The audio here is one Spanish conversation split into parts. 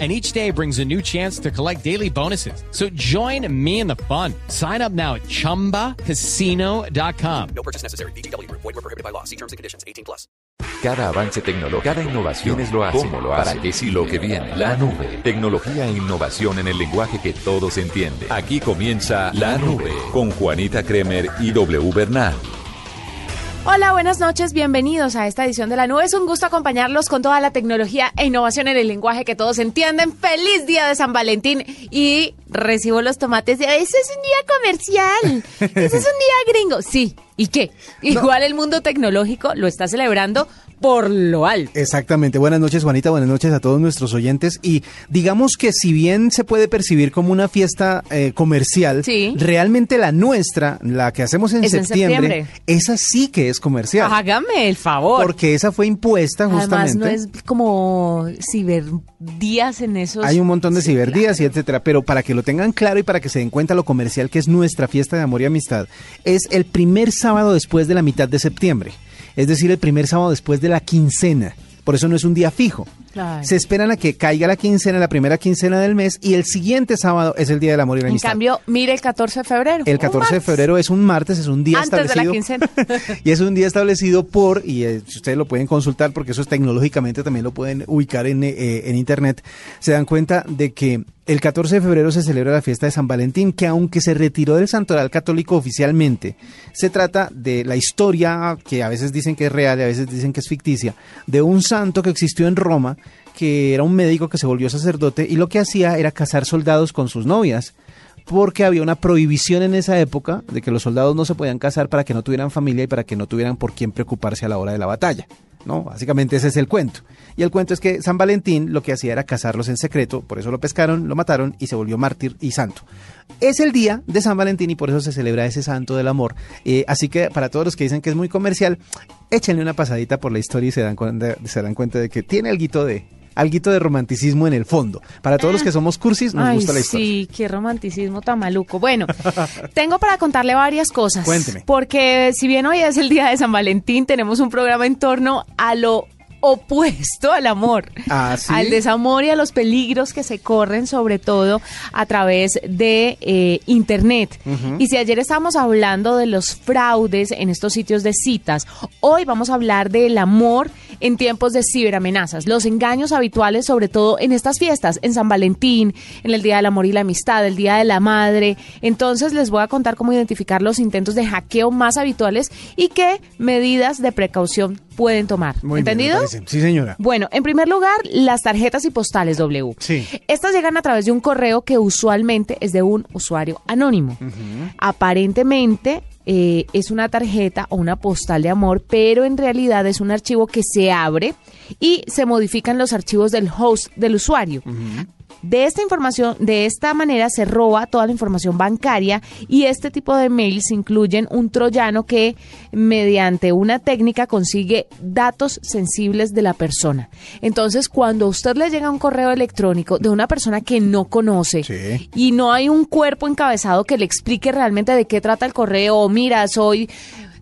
and each day brings a new chance to collect daily bonuses. So join me in the fun. Sign up now at ChumbaCasino.com. No purchase necessary. BGW. Void were prohibited by law. See terms and conditions. 18 plus. Cada avance tecnológico, cada innovación es lo hace, cómo lo hace, para qué sí lo que viene. La nube, tecnología e innovación en el lenguaje que todos entienden. Aquí comienza La Nube con Juanita Kremer y W Bernal. Hola, buenas noches, bienvenidos a esta edición de la nube. Es un gusto acompañarlos con toda la tecnología e innovación en el lenguaje que todos entienden. Feliz día de San Valentín y recibo los tomates de ese es un día comercial, ese es un día gringo. Sí, ¿y qué? Igual el mundo tecnológico lo está celebrando por lo alto. Exactamente. Buenas noches, Juanita. Buenas noches a todos nuestros oyentes. Y digamos que si bien se puede percibir como una fiesta eh, comercial, Sí. realmente la nuestra, la que hacemos en Es en septiembre, septiembre. esa sí que es comercial. Hágame el favor. Porque esa fue impuesta Además justamente. no es como ciberdías en esos... Hay un montón de Sí, ciberdías y etcétera, pero para que lo tengan claro y para que se den cuenta lo comercial que es nuestra fiesta de amor y amistad, es el primer sábado después de la mitad de septiembre, es decir, el primer sábado después de la quincena. Por eso no es un día fijo. Se esperan a que caiga la quincena, la primera quincena del mes, y el siguiente sábado es el Día del Amor y la En Amistad. cambio, mire el 14 de febrero. El un 14 de febrero es un martes, es un día Antes de la establecido. quincena. y es un día establecido por, y eh, si ustedes lo pueden consultar porque eso es tecnológicamente también lo pueden ubicar en, eh, en internet, se dan cuenta de que el 14 de febrero se celebra la fiesta de San Valentín, que aunque se retiró del santoral católico oficialmente, se trata de la historia, que a veces dicen que es real y a veces dicen que es ficticia, de un santo que existió en Roma, que era un médico que se volvió sacerdote y lo que hacía era casar soldados con sus novias porque había una prohibición en esa época de que los soldados no se podían casar para que no tuvieran familia y para que no tuvieran por quién preocuparse a la hora de la batalla. ¿No? Básicamente ese es el cuento. Y el cuento es que San Valentín lo que hacía era casarlos en secreto, por eso lo pescaron, lo mataron y se volvió mártir y santo. Es el día de San Valentín y por eso se celebra ese santo del amor. Eh, así que para todos los que dicen que es muy comercial, échenle una pasadita por la historia y se dan se dan cuenta de que tiene alguito de, alguito de romanticismo en el fondo. Para todos los que somos cursis, nos Ay, gusta la historia. Sí, qué romanticismo tan maluco. Bueno, tengo para contarle varias cosas. Cuénteme. Porque si bien hoy es el día de San Valentín, tenemos un programa en torno a lo opuesto al amor, ¿Ah, sí? al desamor y a los peligros que se corren, sobre todo a través de eh, Internet. Y si ayer estábamos hablando de los fraudes en estos sitios de citas, hoy vamos a hablar del amor en tiempos de ciberamenazas, los engaños habituales, sobre todo en estas fiestas, en San Valentín, en el Día del Amor y la Amistad, el Día de la Madre. Entonces les voy a contar cómo identificar los intentos de hackeo más habituales y qué medidas de precaución pueden tomar. Muy ¿Entendido? Sí, señora. Bueno, en primer lugar, las tarjetas y postales W. Sí. Estas llegan a través de un correo que usualmente es de un usuario anónimo. Aparentemente eh, es una tarjeta o una postal de amor, pero en realidad es un archivo que se abre y se modifican los archivos del host del usuario. De esta información, de esta manera se roba toda la información bancaria y este tipo de mails incluyen un troyano que mediante una técnica consigue datos sensibles de la persona. Entonces, cuando a usted le llega un correo electrónico de una persona que no conoce Sí. y no hay un cuerpo encabezado que le explique realmente de qué trata el correo, mira, soy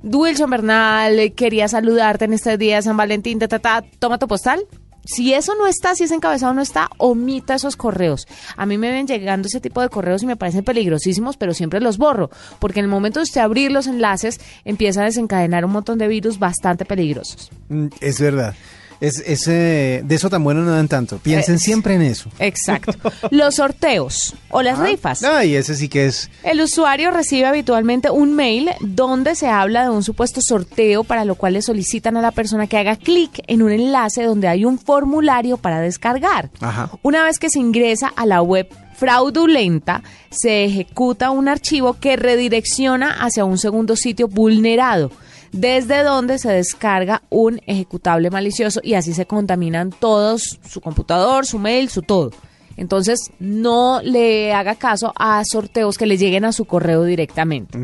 Wilson Bernal, quería saludarte en este día de San Valentín, ta, ta, ta, toma tu postal. Si eso no está, si ese encabezado no está, omita esos correos. A mí me ven llegando ese tipo de correos y me parecen peligrosísimos, pero siempre los borro, porque en el momento de usted abrir los enlaces, empieza a desencadenar un montón de virus bastante peligrosos. Mm, Es verdad. Es, es, eh, de eso tan bueno no dan tanto. Piensen siempre en eso. Exacto. Los sorteos o las rifas. Ay, ese sí que es. El usuario recibe habitualmente un mail donde se habla de un supuesto sorteo para lo cual le solicitan a la persona que haga clic en un enlace donde hay un formulario para descargar. Ajá. Una vez que se ingresa a la web fraudulenta, se ejecuta un archivo que redirecciona hacia un segundo sitio vulnerado, desde donde se descarga un ejecutable malicioso y así se contaminan todos, su computador, su mail, su todo. Entonces, no le haga caso a sorteos que le lleguen a su correo directamente.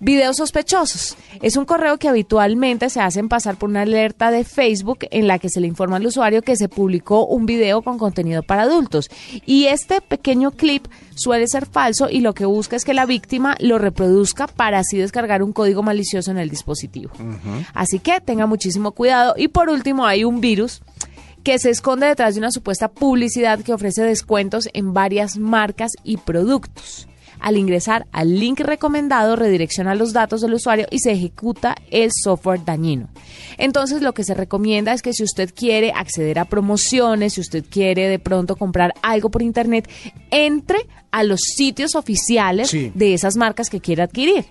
Videos sospechosos. Es un correo que habitualmente se hacen pasar por una alerta de Facebook en la que se le informa al usuario que se publicó un video con contenido para adultos. Y este pequeño clip suele ser falso y lo que busca es que la víctima lo reproduzca para así descargar un código malicioso en el dispositivo. Así que tenga muchísimo cuidado. Y por último, hay un virus que se esconde detrás de una supuesta publicidad que ofrece descuentos en varias marcas y productos. Al ingresar al link recomendado, redirecciona los datos del usuario y se ejecuta el software dañino. Entonces, lo que se recomienda es que si usted quiere acceder a promociones, si usted quiere de pronto comprar algo por internet, entre a los sitios oficiales Sí. de esas marcas que quiere adquirir.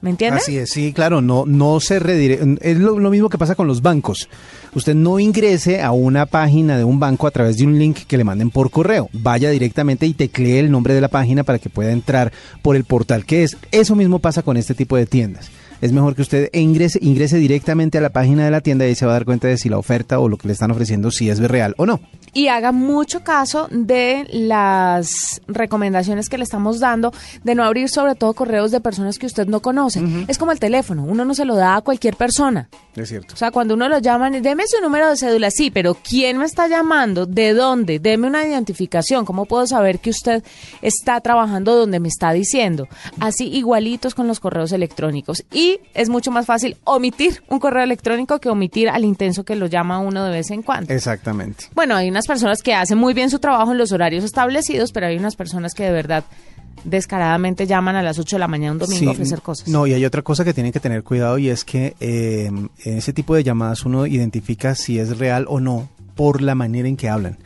¿Me entiende? Así es, sí, claro, no, no se redire... Es lo, lo mismo que pasa con los bancos. Usted no ingrese a una página de un banco a través de un link que le manden por correo. Vaya directamente y teclee el nombre de la página para que pueda entrar por el portal que es. Eso mismo pasa con este tipo de tiendas. Es mejor que usted ingrese, ingrese directamente a la página de la tienda y ahí se va a dar cuenta de si la oferta o lo que le están ofreciendo si es real o no. Y haga mucho caso de las recomendaciones que le estamos dando de no abrir sobre todo correos de personas que usted no conoce. Es como el teléfono, uno no se lo da a cualquier persona. Es cierto. O sea, cuando uno lo llaman, deme su número de cédula, sí, pero ¿quién me está llamando? ¿De dónde? Deme una identificación. ¿Cómo puedo saber que usted está trabajando donde me está diciendo? Así igualitos con los correos electrónicos. Y es mucho más fácil omitir un correo electrónico que omitir al intenso que lo llama uno de vez en cuando. Exactamente. Bueno, hay unas personas que hacen muy bien su trabajo en los horarios establecidos, pero hay unas personas que de verdad descaradamente llaman a las 8 de la mañana un domingo a ofrecer cosas. No, y hay otra cosa que tienen que tener cuidado y es que eh, en ese tipo de llamadas uno identifica si es real o no por la manera en que hablan.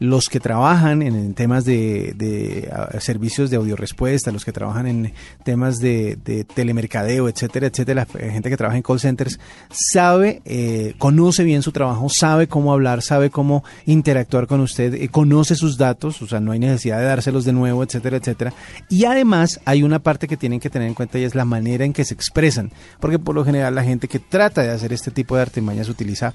Los que trabajan en, temas de, de, servicios de audiorespuesta, los que trabajan en temas de, de telemercadeo, etcétera, etcétera, la gente que trabaja en call centers, sabe, eh, conoce bien su trabajo, sabe cómo hablar, sabe cómo interactuar con usted, eh, conoce sus datos, o sea, no hay necesidad de dárselos de nuevo, etcétera, etcétera. Y además hay una parte que tienen que tener en cuenta y es la manera en que se expresan, porque por lo general la gente que trata de hacer este tipo de artimañas utiliza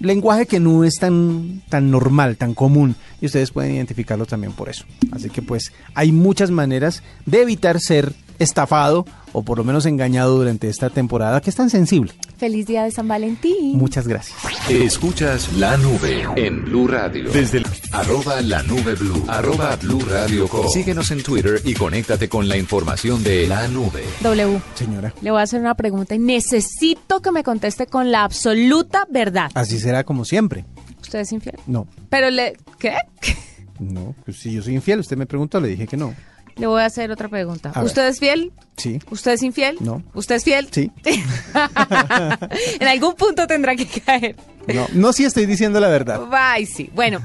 lenguaje que no es tan, tan normal, tan común, y ustedes pueden identificarlo también por eso. Así que pues hay muchas maneras de evitar ser estafado o por lo menos engañado durante esta temporada que es tan sensible. Feliz día de San Valentín. Muchas gracias. Escuchas la nube en Blue Radio. Desde el arroba la nube blue, arroba blue radio com. Síguenos en Twitter y conéctate con la información de la nube. W. Señora, Le voy a hacer una pregunta y necesito que me conteste con la absoluta verdad. así será como siempre. ¿Usted es infiel? No, Pero le... ¿Qué? no, pues si yo soy infiel, usted me preguntó, le dije que no. Le voy a hacer otra pregunta. A ver. ¿Usted es fiel? Sí, ¿Usted es infiel? No. ¿Usted es fiel? sí. en algún punto tendrá que caer. No, no sí estoy diciendo la verdad. Ay, sí. Bueno,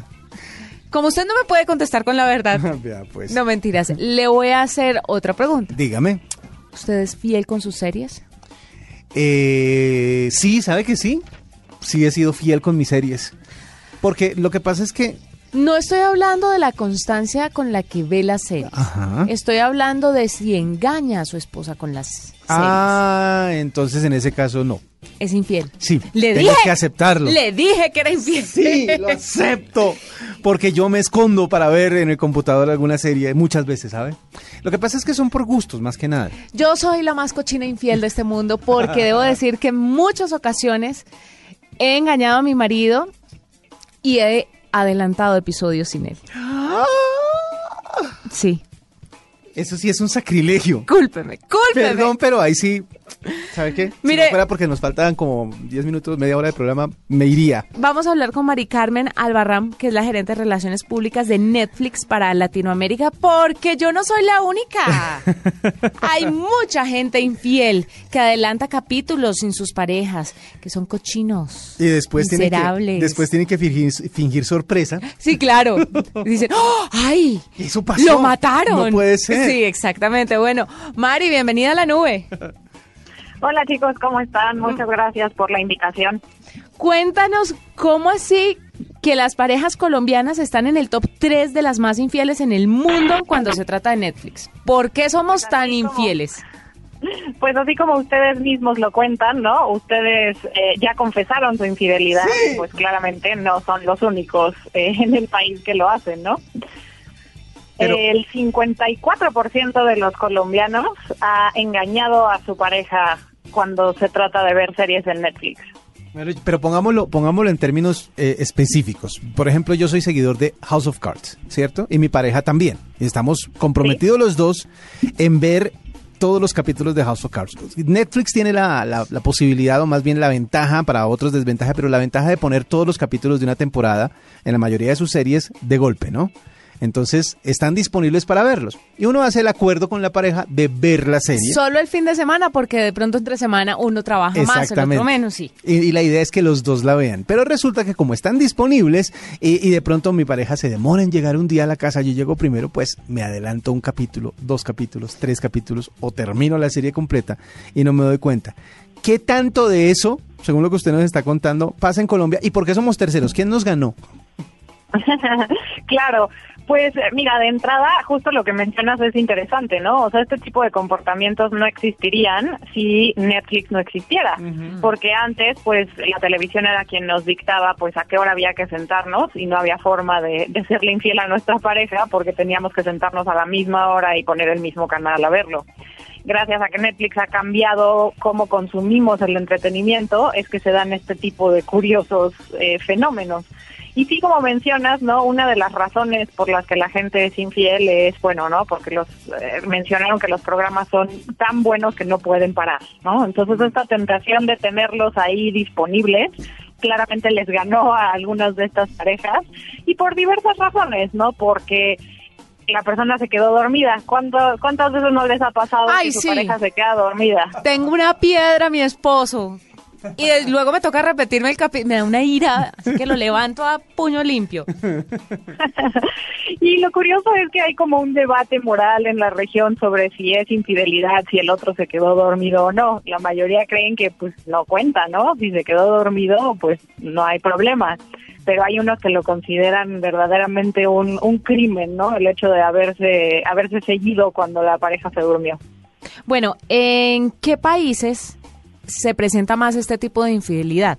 como usted no me puede contestar con la verdad, pues. no mentiras, le voy a hacer otra pregunta. Dígame. ¿Usted es fiel con sus series? Eh, sí, ¿sabe que sí? Sí he sido fiel con mis series. Porque lo que pasa es que... No estoy hablando de la constancia con la que ve las series. Ajá. Estoy hablando de si engaña a su esposa con las series. Ah, entonces en ese caso no. Es infiel. Sí, Le tengo dije que aceptarlo. Le dije que era infiel. Sí, lo acepto. Porque yo me escondo para ver en el computador alguna serie muchas veces, ¿sabe? Lo que pasa es que son por gustos, más que nada. Yo soy la más cochina infiel de este mundo porque debo decir que en muchas ocasiones he engañado a mi marido y he adelantado episodios sin él. Sí. Eso sí es un sacrilegio. Cúlpeme, cúlpeme. Perdón, pero ahí sí, ¿sabe qué? Mire- si no fuera porque nos faltaban como 10 minutos, media hora de programa, me iría. Vamos a hablar con Mari Carmen Albarrán, que es la gerente de Relaciones Públicas de Netflix para Latinoamérica, porque yo no soy la única. Hay mucha gente infiel que adelanta capítulos sin sus parejas, que son cochinos. Y después tiene, que, miserables. después tiene que fingir, fingir sorpresa. Sí, claro. Dicen, ¡Oh, ¡ay! Eso pasó. ¡Lo mataron! No puede ser. Sí, exactamente. Bueno, Mari, bienvenida a la nube. Hola chicos, ¿cómo están? Muchas gracias por la invitación. Cuéntanos cómo así que las parejas colombianas están en el top 3 de las más infieles en el mundo cuando se trata de Netflix. ¿Por qué somos tan así como- infieles? Pues así como ustedes mismos lo cuentan, ¿no? Ustedes eh, ya confesaron su infidelidad, pues claramente no son los únicos eh, en el país que lo hacen, ¿no? Pero- el 54% de los colombianos ha engañado a su pareja cuando se trata de ver series en Netflix. Pero, pongámoslo, pongámoslo en términos eh, específicos. Por ejemplo, yo soy seguidor de House of Cards, ¿cierto? Y mi pareja también. Y estamos comprometidos los dos en ver todos los capítulos de House of Cards. Netflix tiene la, la- la posibilidad, o más bien la ventaja, para otros desventaja, pero la ventaja de poner todos los capítulos de una temporada en la mayoría de sus series de golpe, ¿no? Entonces, están disponibles para verlos. Y uno hace el acuerdo con la pareja de ver la serie. Solo el fin de semana, porque de pronto entre semana uno trabaja más, el otro menos, sí. Y, y la idea es que los dos la vean. Pero resulta que como están disponibles y, y de pronto mi pareja se demora en llegar un día a la casa, yo llego primero, pues me adelanto un capítulo, dos capítulos, tres capítulos o termino la serie completa y no me doy cuenta. ¿Qué tanto de eso, según lo que usted nos está contando, pasa en Colombia y por qué somos terceros? ¿Quién nos ganó? claro, pues eh, mira, de entrada, justo lo que mencionas es interesante, ¿no? O sea, este tipo de comportamientos no existirían si Netflix no existiera, porque antes, pues, la televisión era quien nos dictaba, pues, a qué hora había que sentarnos y no había forma de, de serle infiel a nuestra pareja porque teníamos que sentarnos a la misma hora y poner el mismo canal a verlo gracias a que Netflix ha cambiado cómo consumimos el entretenimiento, es que se dan este tipo de curiosos eh, fenómenos. Y sí, como mencionas, ¿no? Una de las razones por las que la gente es infiel es, bueno, ¿no? Porque los eh, mencionaron que los programas son tan buenos que no pueden parar, ¿no? Entonces esta tentación de tenerlos ahí disponibles claramente les ganó a algunas de estas parejas y por diversas razones, ¿no? Porque la persona se quedó dormida. ¿Cuánto, ¿Cuántas veces no les ha pasado Ay, que su sí. pareja se queda dormida? Tengo una piedra, mi esposo. Y de- luego me toca repetirme el capítulo. Me da una ira, así que lo levanto a puño limpio. Y lo curioso es que hay como un debate moral en la región sobre si es infidelidad, si el otro se quedó dormido o no. La mayoría creen que pues no cuenta, ¿no? Si se quedó dormido, pues no hay problema. Pero hay unos que lo consideran verdaderamente un, un crimen, ¿no? El hecho de haberse, haberse seguido cuando la pareja se durmió. Bueno, ¿en qué países se presenta más este tipo de infidelidad?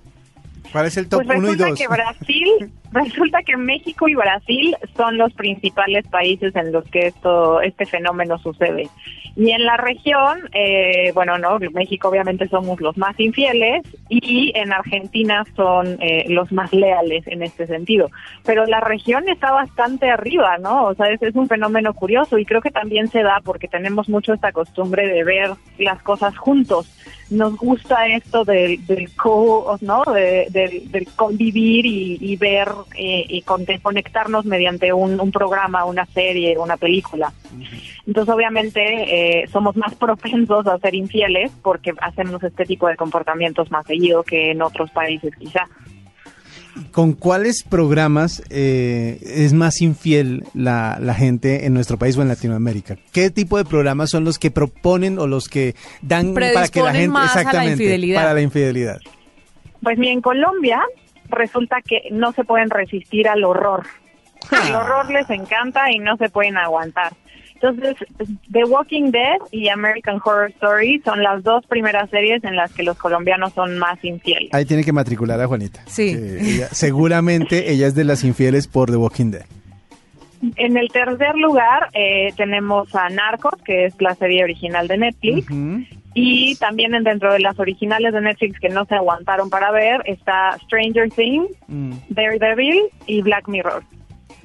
¿Cuál es el top Pues 1 y resulta 2? que Brasil, resulta que México y Brasil son los principales países en los que esto, este fenómeno sucede. Y en la región, eh, bueno, no, México obviamente somos los más infieles y en Argentina son eh, los más leales en este sentido. Pero la región está bastante arriba, ¿no? O sea, es, es un fenómeno curioso y creo que también se da porque tenemos mucho esta costumbre de ver las cosas juntos. Nos gusta esto del, del co, ¿no? De- del, del convivir y, y ver eh, y con- conectarnos mediante un, un programa, una serie, una película. Entonces, obviamente, eh, somos más propensos a ser infieles porque hacemos este tipo de comportamientos más seguido que en otros países, quizá. ¿Con cuáles programas eh, es más infiel la, la gente en nuestro país o en Latinoamérica? ¿Qué tipo de programas son los que proponen o los que dan para que la gente más a la exactamente infidelidad. para la infidelidad? Pues mira, en Colombia resulta que no se pueden resistir al horror. El horror les encanta y no se pueden aguantar. Entonces, The Walking Dead y American Horror Story son las dos primeras series en las que los colombianos son más infieles. Ahí tiene que matricular a Juanita. Sí. Ella- seguramente ella es de las infieles por The Walking Dead. En el tercer lugar eh, tenemos a Narcos, que es la serie original de Netflix. Y también en- dentro de las originales de Netflix que no se aguantaron para ver está Stranger Things, Mm, Daredevil y Black Mirror.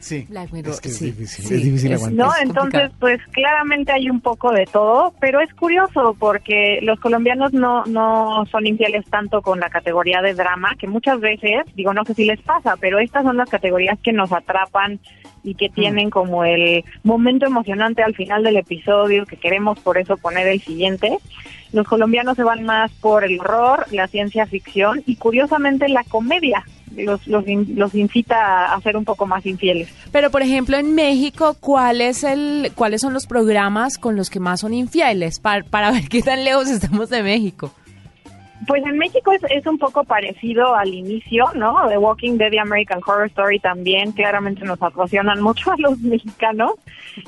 Sí. Black Mirror, Es que es sí, difícil, sí, es difícil es- aguantar. No, Es entonces complicado. pues claramente hay un poco de todo, pero es curioso porque los colombianos no no son infieles tanto con la categoría de drama, que muchas veces, digo, no sé si les pasa, pero estas son las categorías que nos atrapan y que tienen como el momento emocionante al final del episodio, que queremos por eso poner el siguiente. Los colombianos se van más por el horror, la ciencia ficción y curiosamente la comedia. Los, los, los incita a ser un poco más infieles. Pero, por ejemplo, en México, ¿cuál es el, ¿cuáles son los programas con los que más son infieles? Para, para ver qué tan lejos estamos de México. Pues en México es, es un poco parecido al inicio, ¿no? The Walking Dead y American Horror Story también claramente nos apasionan mucho a los mexicanos,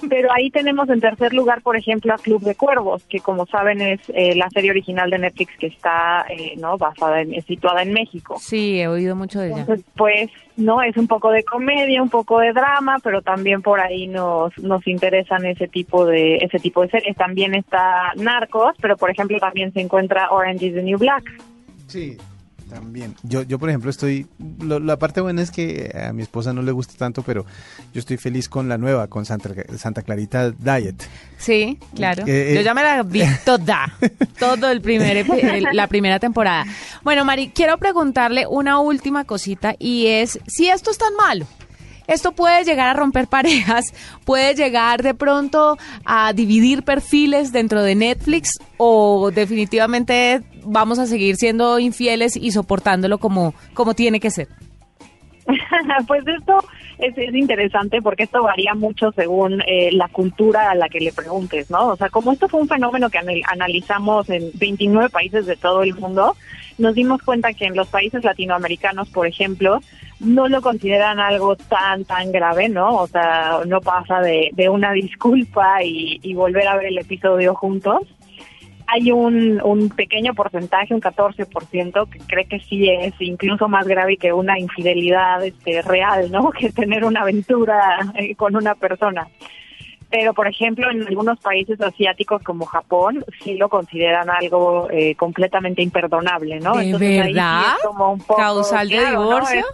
pero ahí tenemos en tercer lugar, por ejemplo, a Club de Cuervos, que como saben es eh, la serie original de Netflix que está, eh, ¿no? Basada en, situada en México. Sí, he oído mucho de ella. Entonces, pues, no, es un poco de comedia, un poco de drama, pero también por ahí nos nos interesan ese tipo de ese tipo de series. También está Narcos, pero por ejemplo también se encuentra Orange is the New Black. Sí, también. Yo, yo por ejemplo, estoy. lo- la parte buena es que a mi esposa no le gusta tanto, pero yo estoy feliz con la nueva, con Santa, Santa Clarita Diet. Sí, claro. Eh, eh. Yo ya me la vi toda, todo el primer, el- la primera temporada. Bueno, Mari, quiero preguntarle una última cosita y es si esto es tan malo. Esto puede llegar a romper parejas, puede llegar de pronto a dividir perfiles dentro de Netflix o definitivamente vamos a seguir siendo infieles y soportándolo como, como tiene que ser. pues esto es, es interesante porque esto varía mucho según eh, la cultura a la que le preguntes, ¿no? O sea, como esto fue un fenómeno que anal- analizamos en 29 países de todo el mundo, nos dimos cuenta que en los países latinoamericanos, por ejemplo, no lo consideran algo tan, tan grave, ¿no? O sea, no pasa de, de una disculpa y, y volver a ver el episodio juntos hay un, un pequeño porcentaje, un 14%, que cree que sí es incluso más grave que una infidelidad este, real, ¿no? Que tener una aventura eh, con una persona. Pero, por ejemplo, en algunos países asiáticos como Japón, sí lo consideran algo eh, completamente imperdonable, ¿no? ¿De Entonces, ahí sí verdad? es como un poco, ¿Causal de claro, ¿no? divorcio?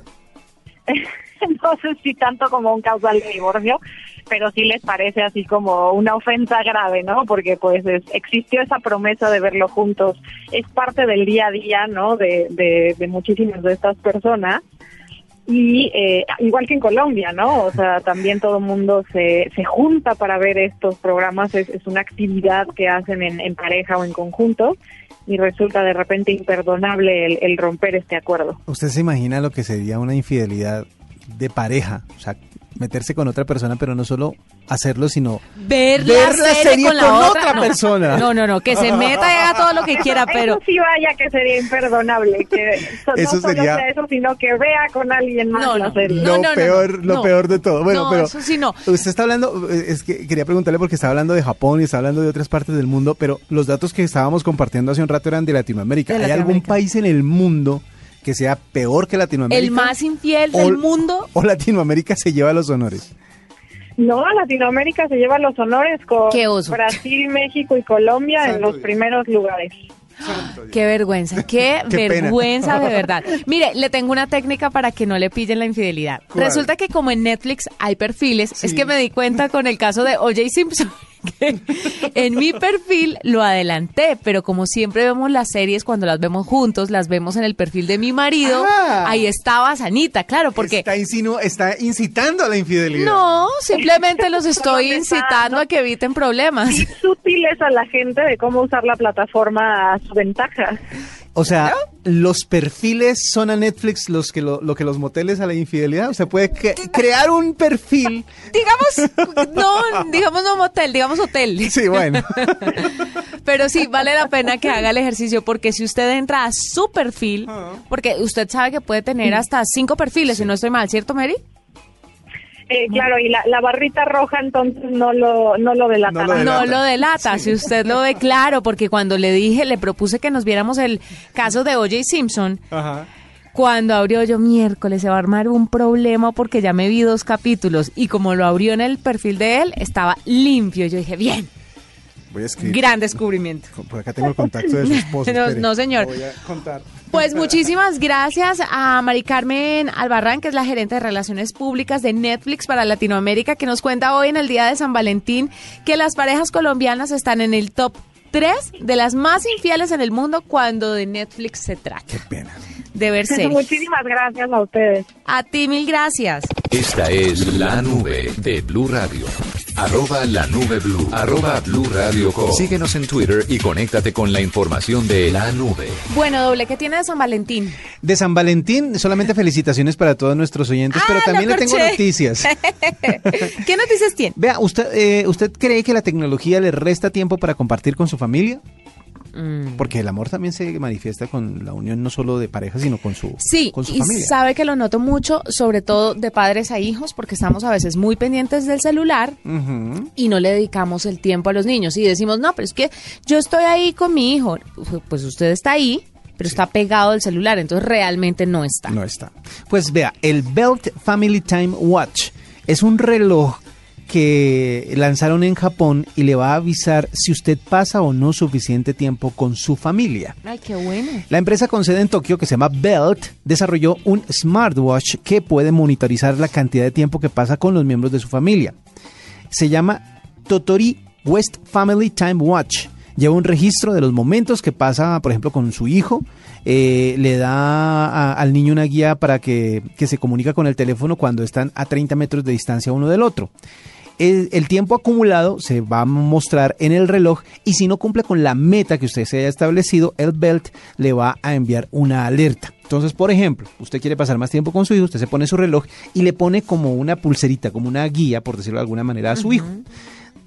no sé si tanto como un causal de divorcio, pero sí les parece así como una ofensa grave, ¿no? Porque pues es- existió esa promesa de verlo juntos, es parte del día a día, ¿no? De, de, de muchísimas de estas personas. Y eh, igual que en Colombia, ¿no? O sea, también todo el mundo se, se junta para ver estos programas, es, es una actividad que hacen en, en pareja o en conjunto y resulta de repente imperdonable el, el romper este acuerdo. ¿Usted se imagina lo que sería una infidelidad de pareja? O sea, meterse con otra persona, pero no solo hacerlo, sino ver, Ver la serie con, otra, otra no. persona. No, no, no, que se meta y haga todo lo que quiera, pero Eso sí vaya que sería imperdonable, que so- Eso no solo sería- sea eso, sino que vea con alguien más No, la no. serie. lo peor, no. lo peor de todo. Bueno, No, pero eso sí no. Usted está hablando, eh, es que quería preguntarle porque está hablando de Japón y está hablando de otras partes del mundo, pero los datos que estábamos compartiendo hace un rato eran de Latinoamérica. De ¿Hay algún país en el mundo que sea peor que Latinoamérica? el más infiel O- del mundo. ¿O Latinoamérica se lleva los honores? No, Latinoamérica se lleva los honores con Qué oso. Brasil, México y Colombia en los Dios. primeros lugares. Qué vergüenza, qué, Qué pena. vergüenza de verdad. Mire, le tengo una técnica para que no le pillen la infidelidad. ¿Cuál? Resulta que como en Netflix hay perfiles, es que me di cuenta con el caso de OJ Simpson. que en mi perfil lo adelanté, pero como siempre vemos las series cuando las vemos juntos, las vemos en el perfil de mi marido, Ah. ahí estaba Sanita, claro, porque Está, insinu- está incitando a la infidelidad. no, simplemente los estoy incitando a que eviten problemas. Sutiles a la gente de cómo usar la plataforma a su ventaja. O sea, los perfiles son a Netflix los que lo, lo que los moteles a la infidelidad. Usted puede que- crear un perfil. Digamos, no, digamos no motel, digamos hotel. Sí, bueno. Pero sí, vale la pena que haga el ejercicio porque si usted entra a su perfil, porque usted sabe que puede tener hasta cinco perfiles, si no estoy mal, ¿cierto, Mary? Eh, claro, y la, la barrita roja entonces no lo, no lo delata. No lo delata. No lo delata, si usted lo ve claro, porque cuando le dije, le propuse que nos viéramos el caso de O.J. Simpson, Ajá. cuando abrió yo miércoles se va a armar un problema porque ya me vi dos capítulos y como lo abrió en el perfil de él, estaba limpio. Yo dije, bien, Voy a escribir. gran descubrimiento. Por acá tengo el contacto de su esposo. No, señor. Voy a contar. Pues muchísimas gracias a Mari Carmen Albarrán, que es la gerente de Relaciones Públicas de Netflix para Latinoamérica, que nos cuenta hoy en el Día de San Valentín que las parejas colombianas están en el top 3 de las más infieles en el mundo cuando de Netflix se trata. Qué pena. De ver series. Muchísimas gracias a ustedes. A ti mil gracias. Esta es la nube de Blue Radio. Arroba la nube blue. Arroba blue radio com. Síguenos en Twitter y conéctate con la información de la nube. Bueno, doble, ¿qué tiene de San Valentín? De San Valentín, solamente felicitaciones para todos nuestros oyentes, pero Ah, también le tengo noticias. ¿Qué noticias tiene? Vea, ¿usted, eh, ¿usted cree que la tecnología le resta tiempo para compartir con su familia? Mm. Porque el amor también se manifiesta con la unión no solo de pareja, sino con su, Sí, con su y familia. sabe que lo noto mucho, sobre todo de padres a hijos, porque estamos a veces muy pendientes del celular y no le dedicamos el tiempo a los niños. Y decimos, no, pero es que yo estoy ahí con mi hijo. Pues usted está ahí, pero está pegado al celular, entonces realmente no está. No está. Pues vea, el Belt Family Time Watch es un reloj que lanzaron en Japón y le va a avisar si usted pasa o no suficiente tiempo con su familia. Ay, qué bueno. La empresa con sede en Tokio, que se llama Belt, desarrolló un smartwatch que puede monitorizar la cantidad de tiempo que pasa con los miembros de su familia. Se llama Totori West Family Time Watch. Lleva un registro de los momentos que pasa, por ejemplo, con su hijo. Eh, le da a- al niño una guía para que, que se comunica con el teléfono cuando están a 30 metros de distancia uno del otro. El, el tiempo acumulado se va a mostrar en el reloj y si no cumple con la meta que usted se haya establecido, el belt le va a enviar una alerta. Entonces, por ejemplo, usted quiere pasar más tiempo con su hijo, usted se pone su reloj y le pone como una pulserita, como una guía, por decirlo de alguna manera, a su hijo.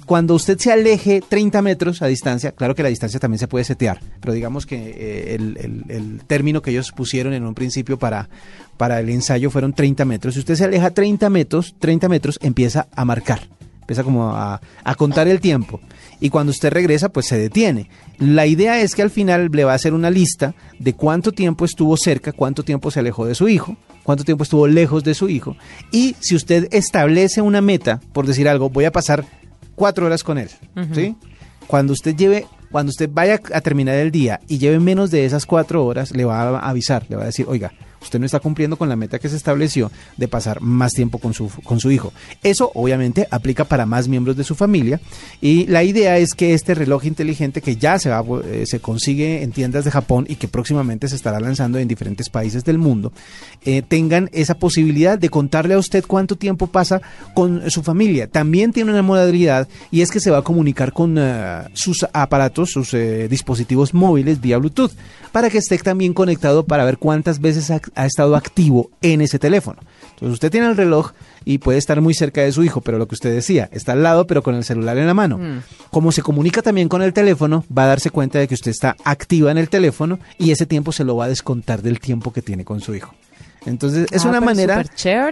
Cuando usted se aleje 30 metros a distancia, claro que la distancia también se puede setear, pero digamos que eh, el, el- el término que ellos pusieron en un principio para, para el ensayo fueron 30 metros. Si usted se aleja 30 metros, 30 metros empieza a marcar, empieza como a, a contar el tiempo. Y cuando usted regresa, pues se detiene. La idea es que al final le va a hacer una lista de cuánto tiempo estuvo cerca, cuánto tiempo se alejó de su hijo, cuánto tiempo estuvo lejos de su hijo. Y si usted establece una meta, por decir algo, voy a pasar cuatro horas con él, ¿sí? Cuando usted lleve, cuando usted vaya a terminar el día y lleve menos de esas cuatro horas, le va a avisar, le va a decir, oiga, usted no está cumpliendo con la meta que se estableció de pasar más tiempo con su, con su hijo. Eso obviamente aplica para más miembros de su familia y la idea es que este reloj inteligente que ya se, va, eh, se consigue en tiendas de Japón y que próximamente se estará lanzando en diferentes países del mundo, eh, tengan esa posibilidad de contarle a usted cuánto tiempo pasa con su familia. También tiene una modalidad y es que se va a comunicar con eh, sus aparatos, sus eh, dispositivos móviles vía Bluetooth, para que esté también conectado para ver cuántas veces ha, estado activo en ese teléfono. Entonces usted tiene el reloj y puede estar muy cerca de su hijo, pero lo que usted decía, está al lado pero con el celular en la mano. Como se comunica también con el teléfono, va a darse cuenta de que usted está activa en el teléfono y ese tiempo se lo va a descontar del tiempo que tiene con su hijo. Entonces es Ah, una pero manera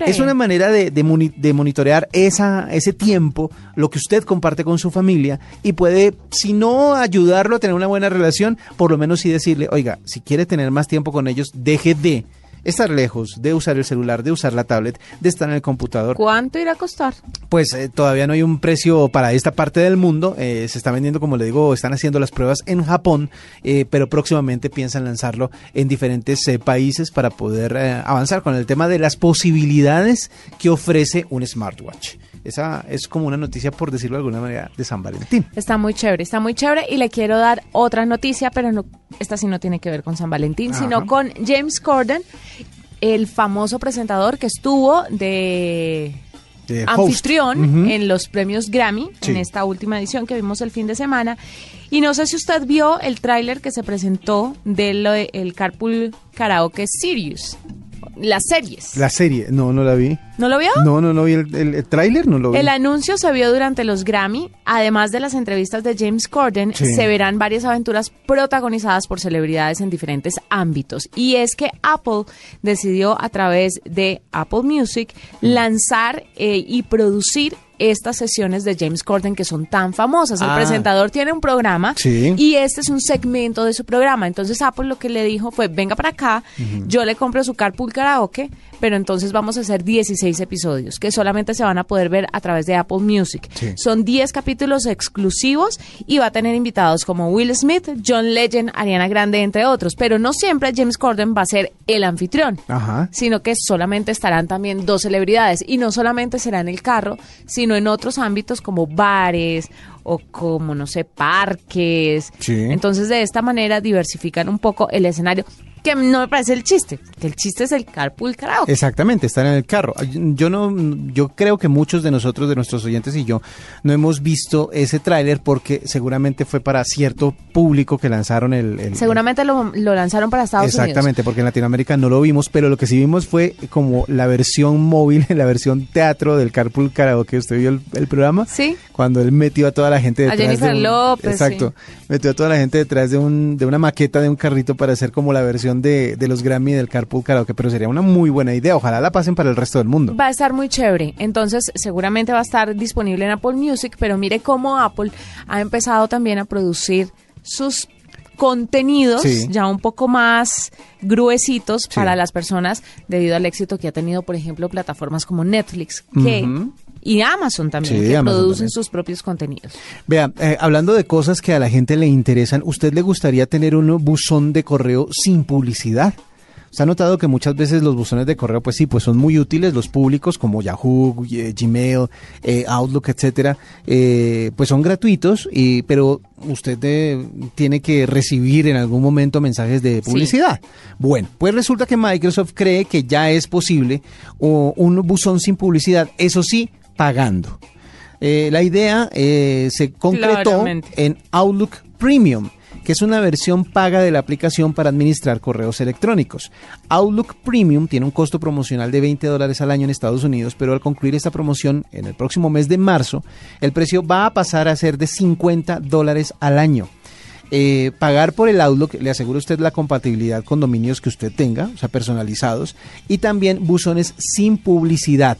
es una manera de, de moni- de monitorear esa, ese tiempo, lo que usted comparte con su familia y puede, si no ayudarlo a tener una buena relación, por lo menos sí decirle, oiga, si quiere tener más tiempo con ellos, deje de estar lejos, de usar el celular, de usar la tablet, de estar en el computador. ¿Cuánto irá a costar? Pues eh, todavía no hay un precio para esta parte del mundo. eh, se está vendiendo, como le digo, están haciendo las pruebas en Japón, eh, pero próximamente piensan lanzarlo en diferentes eh, países para poder avanzar con el tema de las posibilidades que ofrece un smartwatch. Esa es como una noticia, por decirlo de alguna manera, de San Valentín. Está muy chévere, está muy chévere y le quiero dar otra noticia, pero no, esta sí no tiene que ver con San Valentín, Ajá. sino con James Corden, el famoso presentador que estuvo de De anfitrión en los premios Grammy, Sí. en esta última edición que vimos el fin de semana. Y no sé si usted vio el tráiler que se presentó del el Carpool Karaoke Sirius, las series. La serie, no, no la vi. ¿No lo vio? No, no, no vi el, el- el tráiler, no lo vi. El anuncio se vio durante los Grammy. Además de las entrevistas de James Corden, Sí. se verán varias aventuras protagonizadas por celebridades en diferentes ámbitos. Y es que Apple decidió a través de Apple Music lanzar eh, y producir estas sesiones de James Corden que son tan famosas. El Ah. presentador tiene un programa Sí. y este es un segmento de su programa. Entonces Apple lo que le dijo fue, venga para acá, yo le compro su Carpool Karaoke, pero entonces vamos a hacer 16 episodios que solamente se van a poder ver a través de Apple Music. Sí. Son 10 capítulos exclusivos y va a tener invitados como Will Smith, John Legend, Ariana Grande, entre otros. Pero no siempre James Corden va a ser el anfitrión Ajá. sino que solamente estarán también dos celebridades y no solamente será en el carro, sino en otros ámbitos como bares o como, no sé, parques. Sí. Entonces, de esta manera diversifican un poco el escenario. Que no me parece el chiste, que el chiste es el carpool karaoke. Exactamente, estar en el carro. Yo no, yo creo que muchos de nosotros, de nuestros oyentes y yo, no hemos visto ese tráiler porque seguramente fue para cierto público que lanzaron el. el- Seguramente lo, lo lanzaron para Estados Exactamente, porque en Latinoamérica no lo vimos, pero lo que sí vimos fue como la versión móvil, la versión teatro del Carpool Karaoke. ¿Usted vio el, el programa? Sí. Cuando él metió a toda la gente A detrás Jennifer de un- López, Exacto. Metió a toda la gente detrás de, un, de una maqueta de un carrito para hacer como la versión de, de los Grammy del Carpool Karaoke, pero sería una muy buena idea. Ojalá la pasen para el resto del mundo. Va a estar muy chévere. Entonces, seguramente va a estar disponible en Apple Music, pero mire cómo Apple ha empezado también a producir sus contenidos Sí. ya un poco más gruesitos Sí. para las personas debido al éxito que ha tenido, por ejemplo, plataformas como Netflix que. Y Amazon también, Sí, que Amazon producen también. sus propios contenidos. Vea, eh, hablando de cosas que a la gente le interesan, ¿usted le gustaría tener un buzón de correo sin publicidad? ¿Se ha notado que muchas veces los buzones de correo, pues sí, pues son muy útiles, los públicos como Yahoo, eh, Gmail, eh, Outlook, etcétera, eh, pues son gratuitos, y, pero usted eh, tiene que recibir en algún momento mensajes de Sí. publicidad. Bueno, pues resulta que Microsoft cree que ya es posible o, un buzón sin publicidad, eso sí, pagando. Eh, la idea eh, se concretó Claramente. en Outlook Premium, que es una versión paga de la aplicación para administrar correos electrónicos. Outlook Premium tiene un costo promocional de 20 dólares al año en Estados Unidos, pero al concluir esta promoción en el próximo mes de marzo, el precio va a pasar a ser de 50 dólares al año. Eh, pagar por el Outlook le asegura a usted la compatibilidad con dominios que usted tenga, o sea, personalizados, y también buzones sin publicidad.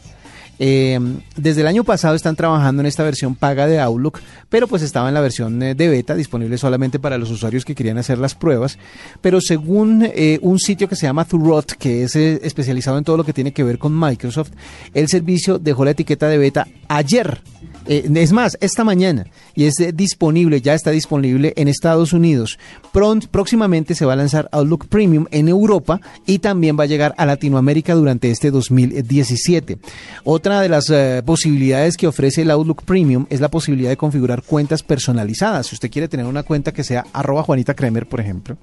Eh, desde el año pasado están trabajando en esta versión paga de Outlook, pero pues estaba en la versión eh, de beta disponible solamente para los usuarios que querían hacer las pruebas. Pero según eh, un sitio que se llama Thurrot, que es eh, especializado en todo lo que tiene que ver con Microsoft, el servicio dejó la etiqueta de beta ayer. Eh, es más, esta mañana y es eh, disponible, ya está disponible en Estados Unidos. Pront- próximamente se va a lanzar Outlook Premium en Europa y también va a llegar a Latinoamérica durante este 2017. Otra de las eh, posibilidades que ofrece el Outlook Premium es la posibilidad de configurar cuentas personalizadas. Si usted quiere tener una cuenta que sea arroba Juanita Kremer, por ejemplo,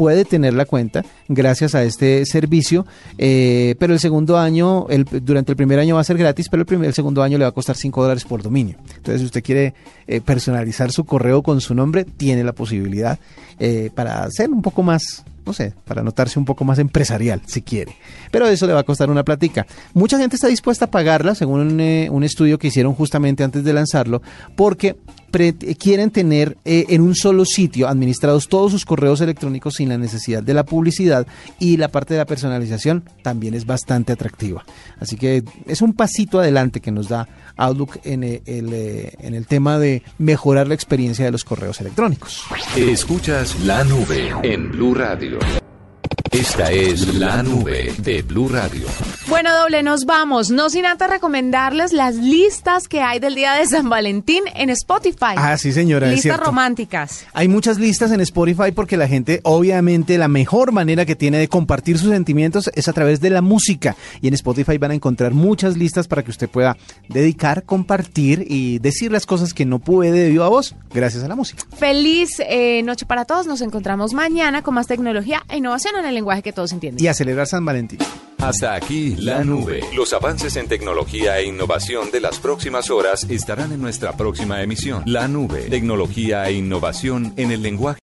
puede tener la cuenta gracias a este servicio, eh, pero el segundo año, durante el primer año va a ser gratis, pero el, primer, segundo año le va a costar 5 dólares por dominio. Entonces, si usted quiere eh, personalizar su correo con su nombre, tiene la posibilidad eh, para ser un poco más, no sé, para notarse un poco más empresarial, si quiere. Pero eso le va a costar una platica. Mucha gente está dispuesta a pagarla, según un, estudio que hicieron justamente antes de lanzarlo, porque quieren tener eh, en un solo sitio administrados todos sus correos electrónicos sin la necesidad de la publicidad y la parte de la personalización también es bastante atractiva. Así que es un pasito adelante que nos da Outlook en eh, el, eh, en el tema de mejorar la experiencia de los correos electrónicos. Escuchas la nube en Blue Radio. Esta es la nube de Blue Radio. Bueno, doble, nos vamos. No sin antes recomendarles las listas que hay del día de San Valentín en Spotify. Ah, sí, señora, Listas románticas. Hay muchas listas en Spotify porque la gente, obviamente, la mejor manera que tiene de compartir sus sentimientos es a través de la música. Y en Spotify van a encontrar muchas listas para que usted pueda dedicar, compartir y decir las cosas que no puede de viva voz gracias a la música. Feliz eh, noche para todos. Nos encontramos mañana con más tecnología e innovación en el lenguaje que todos entienden. Y a celebrar San Valentín. Hasta aquí la nube. Los avances en tecnología e innovación de las próximas horas estarán en nuestra próxima emisión. La nube, tecnología e innovación en el lenguaje.